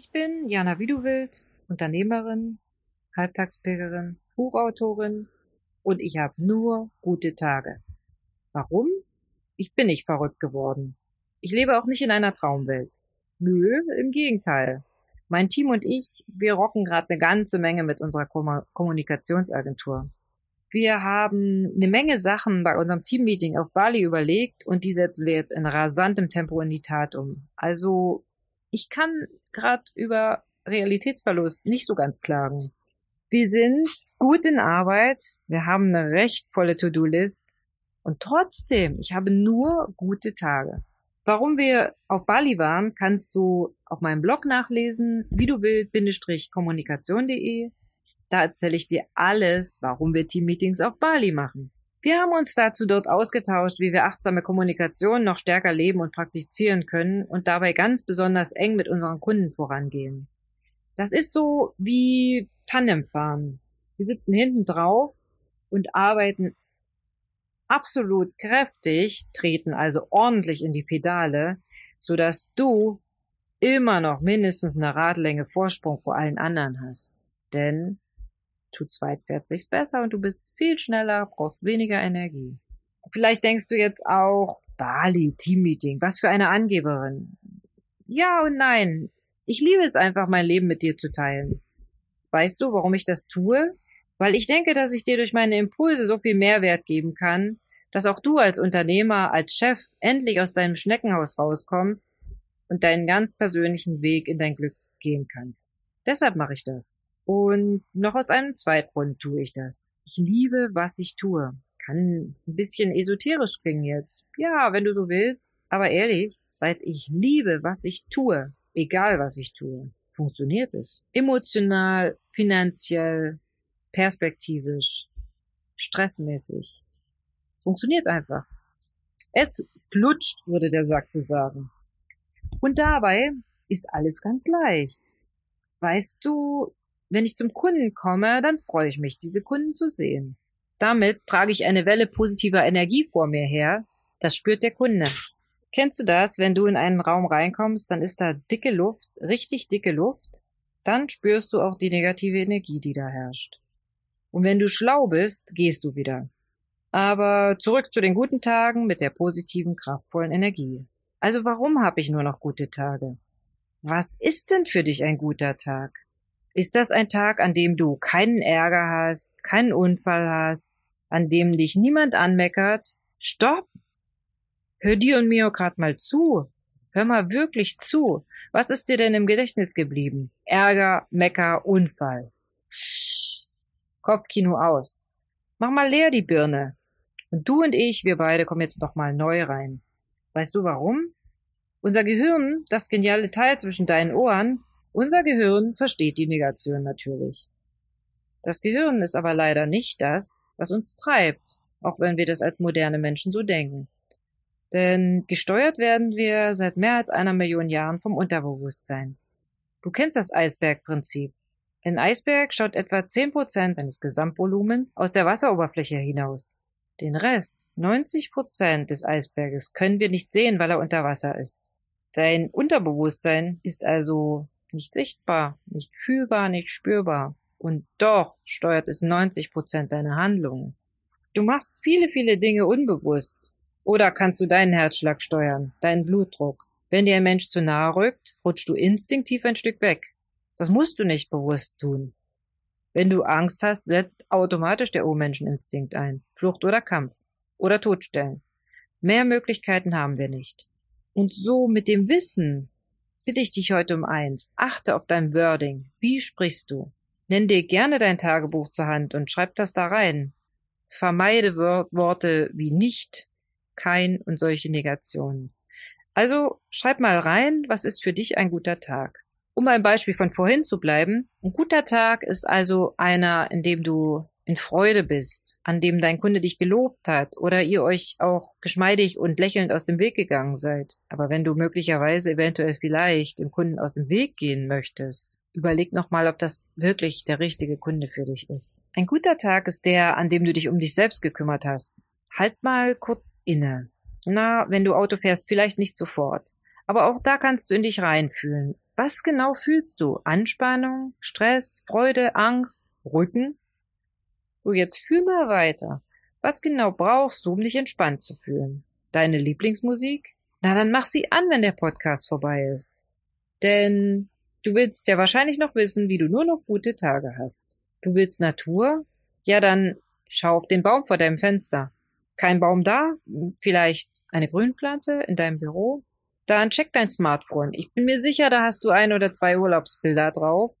Ich bin Jana Widuwild, Unternehmerin, Halbtagspilgerin, Buchautorin und ich habe nur gute Tage. Warum? Ich bin nicht verrückt geworden. Ich lebe auch nicht in einer Traumwelt. Nö, im Gegenteil. Mein Team und ich, wir rocken gerade eine ganze Menge mit unserer Kom Kommunikationsagentur. Wir haben eine Menge Sachen bei unserem Teammeeting auf Bali überlegt und die setzen wir jetzt in rasantem Tempo in die Tat um. Also ich kann gerade über Realitätsverlust nicht so ganz klagen. Wir sind gut in Arbeit, wir haben eine recht volle To-Do-List und trotzdem, ich habe nur gute Tage. Warum wir auf Bali waren, kannst du auf meinem Blog nachlesen, wie du willst-kommunikation.de. Da erzähle ich dir alles, warum wir Teammeetings auf Bali machen. Wir haben uns dazu dort ausgetauscht, wie wir achtsame Kommunikation noch stärker leben und praktizieren können und dabei ganz besonders eng mit unseren Kunden vorangehen. Das ist so wie Tandemfahren. Wir sitzen hinten drauf und arbeiten absolut kräftig, treten also ordentlich in die Pedale, so dass du immer noch mindestens eine Radlänge Vorsprung vor allen anderen hast. Denn zu zweit fährt sich's besser und du bist viel schneller, brauchst weniger Energie. Vielleicht denkst du jetzt auch, Bali, Teammeeting, was für eine Angeberin. Ja und nein. Ich liebe es einfach, mein Leben mit dir zu teilen. Weißt du, warum ich das tue? Weil ich denke, dass ich dir durch meine Impulse so viel Mehrwert geben kann, dass auch du als Unternehmer, als Chef endlich aus deinem Schneckenhaus rauskommst und deinen ganz persönlichen Weg in dein Glück gehen kannst. Deshalb mache ich das. Und noch aus einem zweiten Grund tue ich das. Ich liebe, was ich tue. Kann ein bisschen esoterisch klingen jetzt. Ja, wenn du so willst. Aber ehrlich, seit ich liebe, was ich tue, egal was ich tue, funktioniert es. Emotional, finanziell, perspektivisch, stressmäßig. Funktioniert einfach. Es flutscht, würde der Sachse sagen. Und dabei ist alles ganz leicht. Weißt du, wenn ich zum Kunden komme, dann freue ich mich, diese Kunden zu sehen. Damit trage ich eine Welle positiver Energie vor mir her. Das spürt der Kunde. Kennst du das, wenn du in einen Raum reinkommst, dann ist da dicke Luft, richtig dicke Luft? Dann spürst du auch die negative Energie, die da herrscht. Und wenn du schlau bist, gehst du wieder. Aber zurück zu den guten Tagen mit der positiven, kraftvollen Energie. Also warum habe ich nur noch gute Tage? Was ist denn für dich ein guter Tag? Ist das ein Tag, an dem du keinen Ärger hast, keinen Unfall hast, an dem dich niemand anmeckert? Stopp! Hör dir und mir grad mal zu. Hör mal wirklich zu. Was ist dir denn im Gedächtnis geblieben? Ärger, Mecker, Unfall. Kopfkino aus. Mach mal leer die Birne. Und du und ich, wir beide kommen jetzt noch mal neu rein. Weißt du warum? Unser Gehirn, das geniale Teil zwischen deinen Ohren, unser Gehirn versteht die Negation natürlich. Das Gehirn ist aber leider nicht das, was uns treibt, auch wenn wir das als moderne Menschen so denken. Denn gesteuert werden wir seit mehr als einer Million Jahren vom Unterbewusstsein. Du kennst das Eisbergprinzip. Ein Eisberg schaut etwa zehn Prozent seines Gesamtvolumens aus der Wasseroberfläche hinaus. Den Rest, 90 Prozent des Eisberges, können wir nicht sehen, weil er unter Wasser ist. Dein Unterbewusstsein ist also nicht sichtbar, nicht fühlbar, nicht spürbar. Und doch steuert es 90 Prozent deiner Handlungen. Du machst viele, viele Dinge unbewusst. Oder kannst du deinen Herzschlag steuern, deinen Blutdruck. Wenn dir ein Mensch zu nahe rückt, rutschst du instinktiv ein Stück weg. Das musst du nicht bewusst tun. Wenn du Angst hast, setzt automatisch der Urmenscheninstinkt ein. Flucht oder Kampf. Oder Todstellen. Mehr Möglichkeiten haben wir nicht. Und so mit dem Wissen, bitte ich dich heute um eins. Achte auf dein Wording. Wie sprichst du? Nenn dir gerne dein Tagebuch zur Hand und schreib das da rein. Vermeide Worte wie nicht, kein und solche Negationen. Also schreib mal rein, was ist für dich ein guter Tag. Um beim Beispiel von vorhin zu bleiben, ein guter Tag ist also einer, in dem du in Freude bist, an dem dein Kunde dich gelobt hat oder ihr euch auch geschmeidig und lächelnd aus dem Weg gegangen seid. Aber wenn du möglicherweise eventuell vielleicht dem Kunden aus dem Weg gehen möchtest, überleg nochmal, ob das wirklich der richtige Kunde für dich ist. Ein guter Tag ist der, an dem du dich um dich selbst gekümmert hast. Halt mal kurz inne. Na, wenn du Auto fährst, vielleicht nicht sofort. Aber auch da kannst du in dich reinfühlen. Was genau fühlst du? Anspannung, Stress, Freude, Angst, Rücken? So, jetzt fühl mal weiter. Was genau brauchst du, um dich entspannt zu fühlen? Deine Lieblingsmusik? Na, dann mach sie an, wenn der Podcast vorbei ist. Denn du willst ja wahrscheinlich noch wissen, wie du nur noch gute Tage hast. Du willst Natur? Ja, dann schau auf den Baum vor deinem Fenster. Kein Baum da? Vielleicht eine Grünpflanze in deinem Büro? Dann check dein Smartphone. Ich bin mir sicher, da hast du ein oder zwei Urlaubsbilder drauf.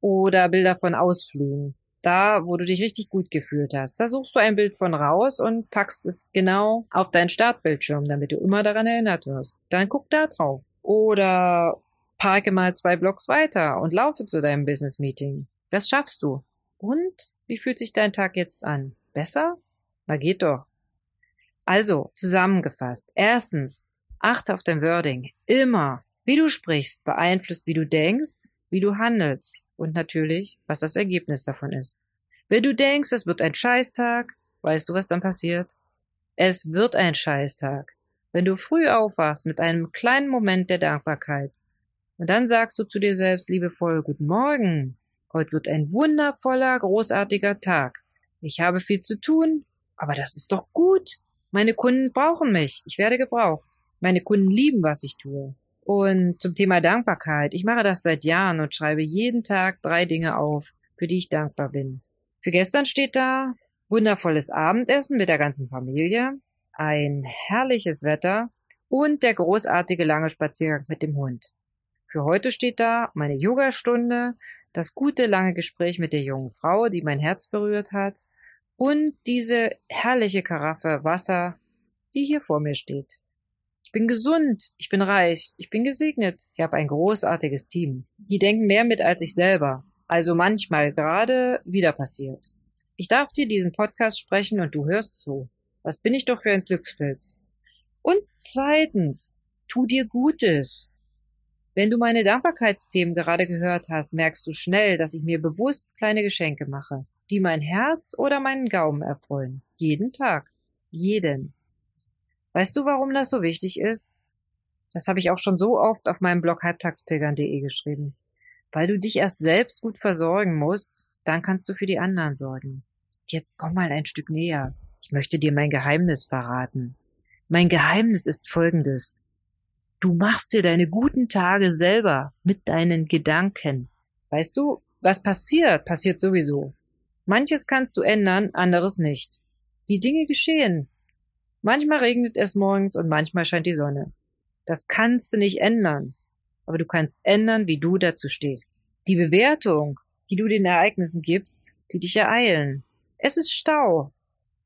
Oder Bilder von Ausflügen. Da, wo du dich richtig gut gefühlt hast. Da suchst du ein Bild von raus und packst es genau auf deinen Startbildschirm, damit du immer daran erinnert wirst. Dann guck da drauf. Oder parke mal zwei Blocks weiter und laufe zu deinem Business Meeting. Das schaffst du. Und wie fühlt sich dein Tag jetzt an? Besser? Na geht doch. Also, zusammengefasst. Erstens, achte auf dein Wording. Immer. Wie du sprichst, beeinflusst, wie du denkst, wie du handelst und natürlich, was das Ergebnis davon ist. Wenn du denkst, es wird ein Scheißtag, weißt du, was dann passiert? Es wird ein Scheißtag. Wenn du früh aufwachst mit einem kleinen Moment der Dankbarkeit und dann sagst du zu dir selbst liebevoll Guten Morgen, heute wird ein wundervoller, großartiger Tag. Ich habe viel zu tun, aber das ist doch gut. Meine Kunden brauchen mich, ich werde gebraucht. Meine Kunden lieben, was ich tue. Und zum Thema Dankbarkeit. Ich mache das seit Jahren und schreibe jeden Tag drei Dinge auf, für die ich dankbar bin. Für gestern steht da wundervolles Abendessen mit der ganzen Familie, ein herrliches Wetter und der großartige lange Spaziergang mit dem Hund. Für heute steht da meine Yogastunde, das gute lange Gespräch mit der jungen Frau, die mein Herz berührt hat, und diese herrliche Karaffe Wasser, die hier vor mir steht. Ich bin gesund, ich bin reich, ich bin gesegnet, ich habe ein großartiges Team. Die denken mehr mit als ich selber. Also manchmal gerade wieder passiert. Ich darf dir diesen Podcast sprechen und du hörst zu. Was bin ich doch für ein Glückspilz? Und zweitens, tu dir Gutes. Wenn du meine Dankbarkeitsthemen gerade gehört hast, merkst du schnell, dass ich mir bewusst kleine Geschenke mache, die mein Herz oder meinen Gaumen erfreuen. Jeden Tag. Jeden. Weißt du, warum das so wichtig ist? Das habe ich auch schon so oft auf meinem Blog halbtagspilgern.de geschrieben. Weil du dich erst selbst gut versorgen musst, dann kannst du für die anderen sorgen. Jetzt komm mal ein Stück näher. Ich möchte dir mein Geheimnis verraten. Mein Geheimnis ist folgendes. Du machst dir deine guten Tage selber mit deinen Gedanken. Weißt du, was passiert, passiert sowieso. Manches kannst du ändern, anderes nicht. Die Dinge geschehen, Manchmal regnet es morgens und manchmal scheint die Sonne. Das kannst du nicht ändern. Aber du kannst ändern, wie du dazu stehst. Die Bewertung, die du den Ereignissen gibst, die dich ereilen. Es ist Stau.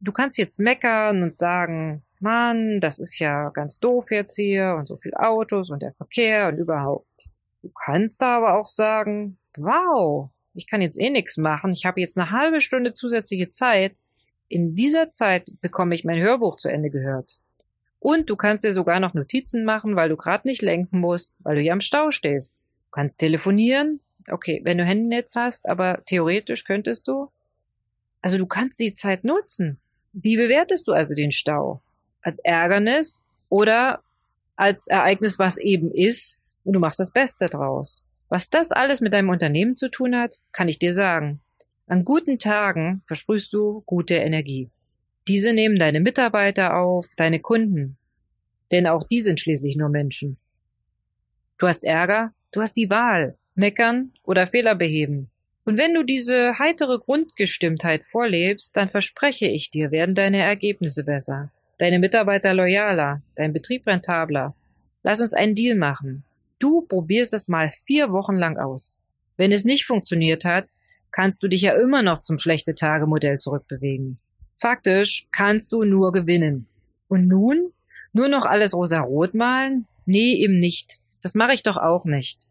Du kannst jetzt meckern und sagen, Mann, das ist ja ganz doof jetzt hier und so viel Autos und der Verkehr und überhaupt. Du kannst da aber auch sagen, wow, ich kann jetzt eh nichts machen, ich habe jetzt eine halbe Stunde zusätzliche Zeit, in dieser Zeit bekomme ich mein Hörbuch zu Ende gehört. Und du kannst dir sogar noch Notizen machen, weil du gerade nicht lenken musst, weil du ja am Stau stehst. Du kannst telefonieren. Okay, wenn du Handynetz hast, aber theoretisch könntest du. Also du kannst die Zeit nutzen. Wie bewertest du also den Stau? Als Ärgernis oder als Ereignis, was eben ist, und du machst das Beste draus. Was das alles mit deinem Unternehmen zu tun hat, kann ich dir sagen. An guten Tagen versprühst du gute Energie. Diese nehmen deine Mitarbeiter auf, deine Kunden. Denn auch die sind schließlich nur Menschen. Du hast Ärger, du hast die Wahl, meckern oder Fehler beheben. Und wenn du diese heitere Grundgestimmtheit vorlebst, dann verspreche ich dir, werden deine Ergebnisse besser, deine Mitarbeiter loyaler, dein Betrieb rentabler. Lass uns einen Deal machen. Du probierst es mal vier Wochen lang aus. Wenn es nicht funktioniert hat, kannst du dich ja immer noch zum schlechte Tage Modell zurückbewegen. Faktisch kannst du nur gewinnen. Und nun? Nur noch alles rosa-rot malen? Nee, eben nicht. Das mache ich doch auch nicht.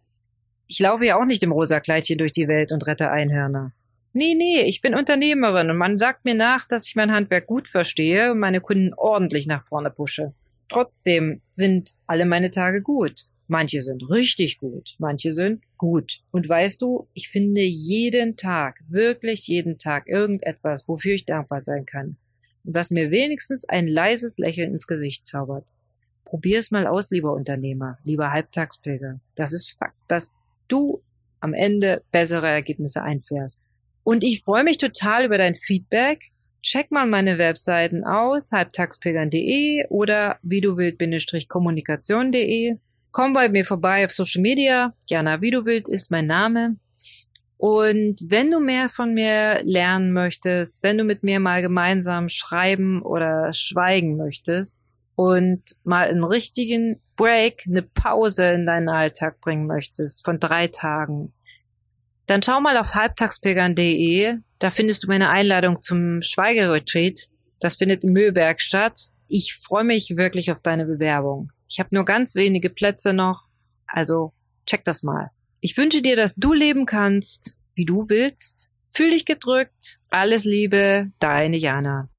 Ich laufe ja auch nicht im rosa Kleidchen durch die Welt und rette Einhörner. Nee, nee, ich bin Unternehmerin und man sagt mir nach, dass ich mein Handwerk gut verstehe und meine Kunden ordentlich nach vorne pushe. Trotzdem sind alle meine Tage gut. Manche sind richtig gut, manche sind gut. Und weißt du, ich finde jeden Tag, wirklich jeden Tag irgendetwas, wofür ich dankbar sein kann. Und was mir wenigstens ein leises Lächeln ins Gesicht zaubert. Probier es mal aus, lieber Unternehmer, lieber Halbtagspilger. Das ist Fakt, dass du am Ende bessere Ergebnisse einfährst. Und ich freue mich total über dein Feedback. Check mal meine Webseiten aus, halbtagspilgern.de oder wie du wild-kommunikation.de. Komm bei mir vorbei auf Social Media. Jana Widowild ist mein Name. Und wenn du mehr von mir lernen möchtest, wenn du mit mir mal gemeinsam schreiben oder schweigen möchtest und mal einen richtigen Break, eine Pause in deinen Alltag bringen möchtest von drei Tagen, dann schau mal auf halbtagspilgern.de. Da findest du meine Einladung zum Schweigeretreat. Das findet in Mühlberg statt. Ich freue mich wirklich auf deine Bewerbung. Ich habe nur ganz wenige Plätze noch. Also check das mal. Ich wünsche dir, dass du leben kannst, wie du willst. Fühl dich gedrückt. Alles Liebe, deine Jana.